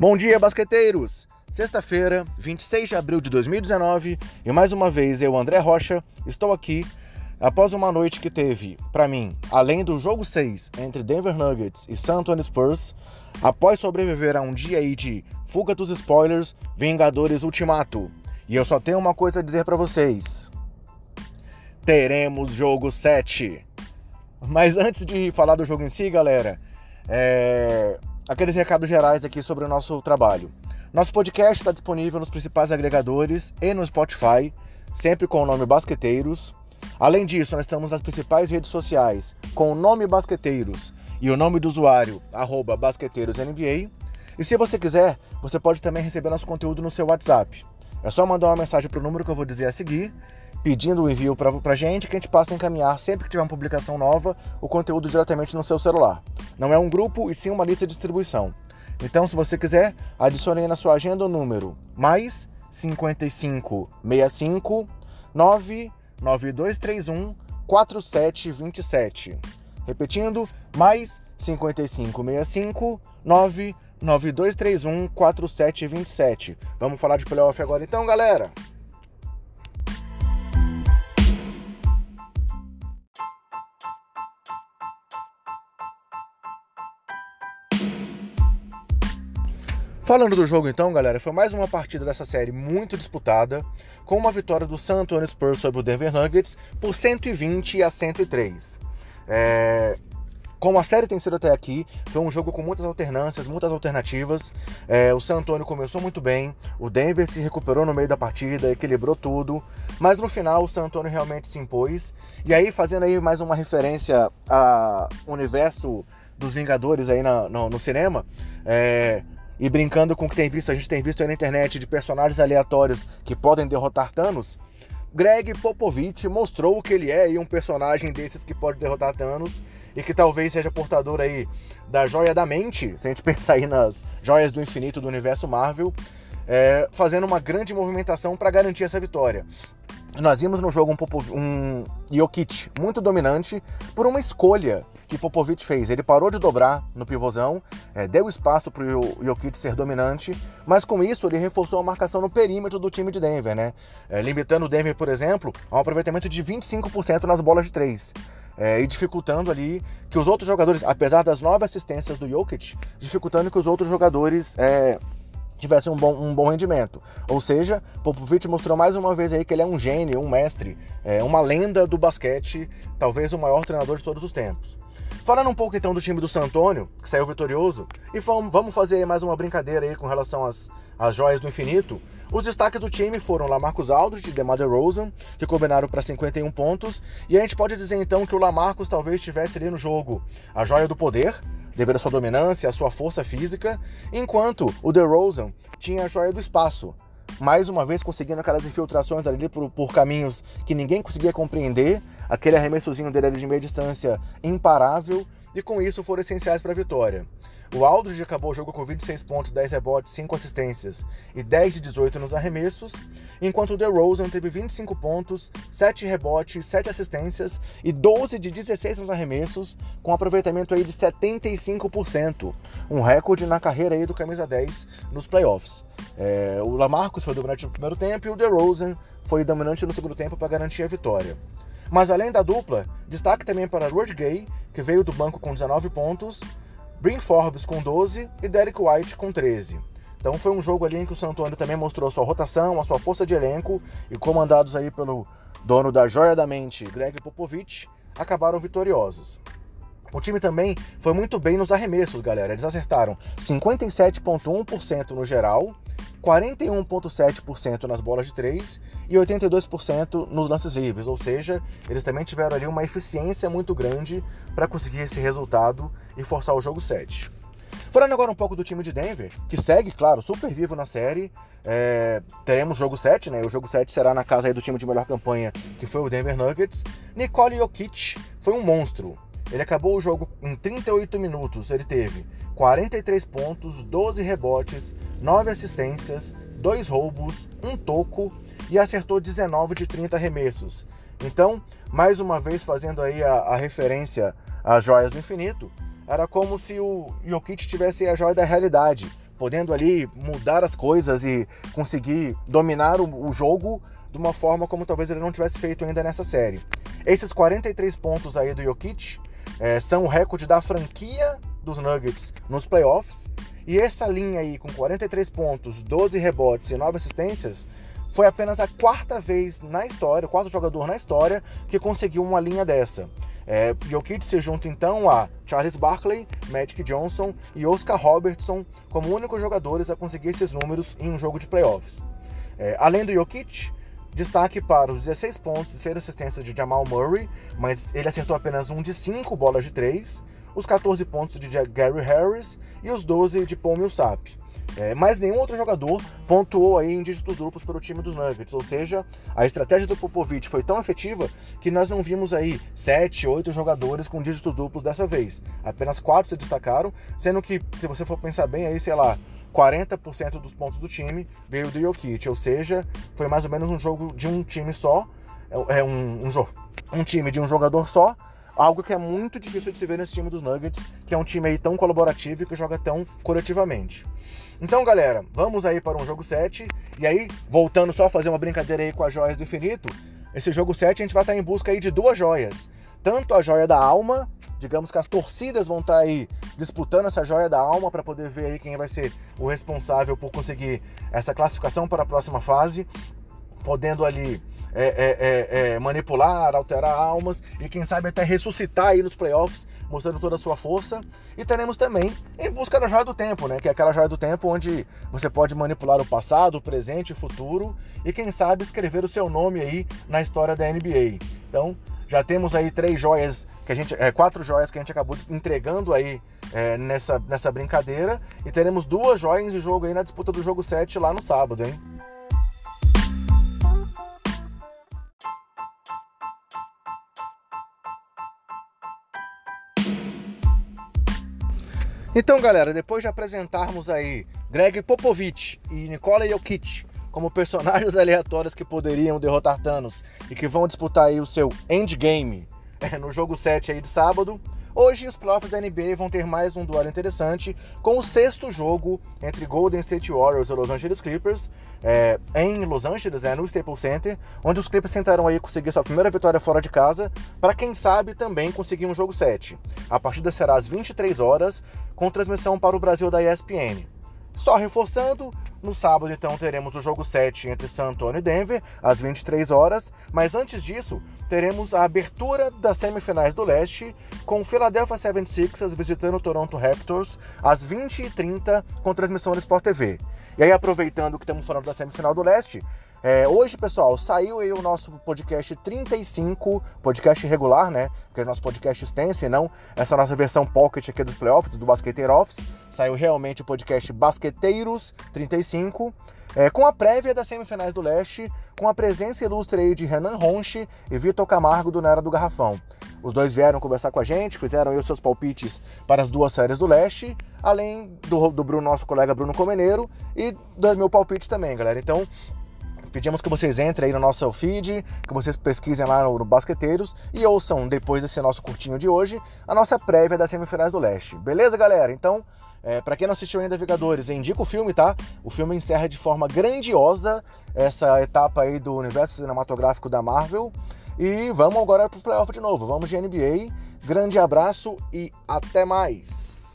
Bom dia, basqueteiros! Sexta-feira, 26 de abril de 2019, e mais uma vez eu, André Rocha, estou aqui após uma noite que teve, para mim, além do jogo 6 entre Denver Nuggets e San Antonio Spurs, após sobreviver a um dia aí de fuga dos spoilers, Vingadores Ultimato. E eu só tenho uma coisa a dizer para vocês. Teremos jogo 7. Mas antes de falar do jogo em si, galera, é... aqueles recados gerais aqui sobre o nosso trabalho. Nosso podcast está disponível nos principais agregadores e no Spotify, sempre com o nome Basqueteiros. Além disso, nós estamos nas principais redes sociais com o nome Basqueteiros e o nome do usuário, arroba BasqueteirosNBA. E se você quiser, você pode também receber nosso conteúdo no seu WhatsApp. É só mandar uma mensagem para o número que eu vou dizer a seguir, pedindo o envio para a gente, que a gente passa a encaminhar sempre que tiver uma publicação nova, o conteúdo diretamente no seu celular. Não é um grupo e sim uma lista de distribuição. Então, se você quiser, adicione aí na sua agenda o número mais 5565 99231 4727. Repetindo, mais 5565 99231 4727. Vamos falar de playoff agora então, galera? Falando do jogo então, galera, foi mais uma partida dessa série muito disputada, com uma vitória do San Antonio Spurs sobre o Denver Nuggets por 120 a 103. É... Como a série tem sido até aqui, foi um jogo com muitas alternâncias, muitas alternativas. É, o San Antonio começou muito bem, o Denver se recuperou no meio da partida, equilibrou tudo, mas no final o San Antonio realmente se impôs. E aí, fazendo aí mais uma referência ao universo dos Vingadores aí na, no, no cinema, é, e brincando com o que tem visto, a gente tem visto aí na internet de personagens aleatórios que podem derrotar Thanos, Greg Popovich mostrou que ele é um personagem desses que pode derrotar Thanos e que talvez seja portador aí da joia da mente, se a gente pensar aí nas joias do infinito do universo Marvel, é, fazendo uma grande movimentação para garantir essa vitória. Nós vimos no jogo um, Popov um Jokic muito dominante por uma escolha que Popovich fez. Ele parou de dobrar no pivôzão, é, deu espaço para o Jokic ser dominante, mas com isso ele reforçou a marcação no perímetro do time de Denver, né? É, limitando o Denver, por exemplo, a um aproveitamento de 25% nas bolas de três. É, e dificultando ali que os outros jogadores, apesar das nove assistências do Jokic, dificultando que os outros jogadores tivessem um bom, um bom rendimento. Ou seja, Popovich mostrou mais uma vez aí que ele é um gênio, um mestre, é, uma lenda do basquete, talvez o maior treinador de todos os tempos. Falando um pouco então do time do San Antônio, que saiu vitorioso, e vamos fazer mais uma brincadeira aí com relação às, às joias do infinito. Os destaques do time foram Lamarcus Aldridge e DeMar DeRozan, que combinaram para 51 pontos, e a gente pode dizer então que o Lamarcus talvez tivesse ali no jogo a joia do poder, devido à sua dominância, à sua força física, enquanto o DeRozan tinha a joia do espaço, mais uma vez conseguindo aquelas infiltrações ali por, por caminhos que ninguém conseguia compreender, aquele arremessozinho dele ali de meia distância imparável, e com isso foram essenciais para a vitória. O Aldridge acabou o jogo com 26 pontos, 10 rebotes, 5 assistências e 10 de 18 nos arremessos, enquanto o DeRozan teve 25 pontos, 7 rebotes, 7 assistências e 12 de 16 nos arremessos, com aproveitamento aí de 75%, um recorde na carreira aí do camisa 10 nos playoffs. É, o Lamarcus foi dominante no primeiro tempo e o DeRozan foi dominante no segundo tempo para garantir a vitória. Mas além da dupla, destaque também para Rudy Gay, que veio do banco com 19 pontos, Brin Forbes com 12 e Derek White com 13. Então foi um jogo ali em que o Santo também mostrou a sua rotação, a sua força de elenco e comandados aí pelo dono da joia da mente, Greg Popovich, acabaram vitoriosos. O time também foi muito bem nos arremessos, galera. Eles acertaram 57,1% no geral, 41,7% nas bolas de 3 e 82% nos lances livres, ou seja, eles também tiveram ali uma eficiência muito grande para conseguir esse resultado e forçar o jogo 7. Falando agora um pouco do time de Denver, que segue, claro, super vivo na série. É, teremos jogo 7, né? O jogo 7 será na casa do time de melhor campanha, que foi o Denver Nuggets. Nicole Jokic foi um monstro. Ele acabou o jogo em 38 minutos. Ele teve 43 pontos, 12 rebotes, 9 assistências, 2 roubos, 1 toco e acertou 19 de 30 arremessos. Então, mais uma vez fazendo aí a, a referência às joias do infinito, era como se o Jokic tivesse a joia da realidade, podendo ali mudar as coisas e conseguir dominar o, o jogo de uma forma como talvez ele não tivesse feito ainda nessa série. Esses 43 pontos aí do Jokic é, são o recorde da franquia dos Nuggets nos playoffs. E essa linha aí, com 43 pontos, 12 rebotes e 9 assistências, foi apenas a quarta vez na história, o quarto jogador na história, que conseguiu uma linha dessa. É, Jokic se junta então a Charles Barkley, Magic Johnson e Oscar Robertson como únicos jogadores a conseguir esses números em um jogo de playoffs. É, além do Jokic, Destaque para os 16 pontos e 6 assistências de Jamal Murray, mas ele acertou apenas um de 5 bolas de 3, os 14 pontos de Gary Harris e os 12 de Paul Millsap. É, mas nenhum outro jogador pontuou aí em dígitos duplos para o time dos Nuggets, ou seja, a estratégia do Popovich foi tão efetiva que nós não vimos aí 7, 8 jogadores com dígitos duplos dessa vez. Apenas 4 se destacaram, sendo que, se você for pensar bem, aí, sei lá, 40% dos pontos do time veio do Jokic, ou seja, foi mais ou menos um jogo de um time só, é, é um, um, um time de um jogador só, algo que é muito difícil de se ver nesse time dos Nuggets, que é um time aí tão colaborativo e que joga tão coletivamente. Então, galera, vamos aí para um jogo 7, e aí, voltando só a fazer uma brincadeira aí com as joias do infinito, esse jogo 7 a gente vai estar em busca aí de duas joias, tanto a joia da alma, digamos que as torcidas vão estar aí disputando essa joia da alma para poder ver aí quem vai ser o responsável por conseguir essa classificação para a próxima fase, podendo ali é, é, é, é, manipular, alterar almas e quem sabe até ressuscitar aí nos playoffs, mostrando toda a sua força. E teremos também em busca da joia do tempo, né? Que é aquela joia do tempo onde você pode manipular o passado, o presente, o futuro e quem sabe escrever o seu nome aí na história da NBA. Então, já temos aí três joias que a gente, é, quatro joias que a gente acabou entregando aí é, nessa, nessa brincadeira e teremos duas joias de jogo aí na disputa do jogo 7 lá no sábado, hein? Então, galera, depois de apresentarmos aí Greg Popovich e Nikola Jokic como personagens aleatórios que poderiam derrotar Thanos e que vão disputar aí o seu endgame é, no jogo 7 aí de sábado. Hoje os playoffs da NBA vão ter mais um duelo interessante com o sexto jogo entre Golden State Warriors e Los Angeles Clippers é, em Los Angeles, é, no Staples Center, onde os Clippers tentaram aí conseguir sua primeira vitória fora de casa, para quem sabe também conseguir um jogo 7. A partida será às 23 horas, com transmissão para o Brasil da ESPN. Só reforçando, no sábado, então, teremos o jogo 7 entre San Antonio e Denver, às 23 horas. Mas antes disso, teremos a abertura das semifinais do leste, com o Philadelphia 76ers visitando o Toronto Raptors, às 20h30, com transmissão no Sport TV. E aí, aproveitando que estamos falando da semifinal do leste, é, hoje, pessoal, saiu aí o nosso podcast 35, podcast regular, né? Porque é o nosso podcast extenso e não essa nossa versão pocket aqui dos playoffs, do Basqueteiro Office. Saiu realmente o podcast Basqueteiros 35, é, com a prévia das semifinais do Leste, com a presença ilustre aí de Renan Ronche e Vitor Camargo do Nera do Garrafão. Os dois vieram conversar com a gente, fizeram aí os seus palpites para as duas séries do Leste, além do, do Bruno, nosso colega Bruno Comeneiro, e do meu palpite também, galera. Então, Pedimos que vocês entrem aí no nosso feed, que vocês pesquisem lá no, Basqueteiros e ouçam, depois desse nosso curtinho de hoje, a nossa prévia das semifinais do Leste. Beleza, galera? Então, é, para quem não assistiu ainda Vingadores, indica o filme, tá? O filme encerra de forma grandiosa essa etapa aí do universo cinematográfico da Marvel. E vamos agora pro playoff de novo. Vamos de NBA. Grande abraço e até mais!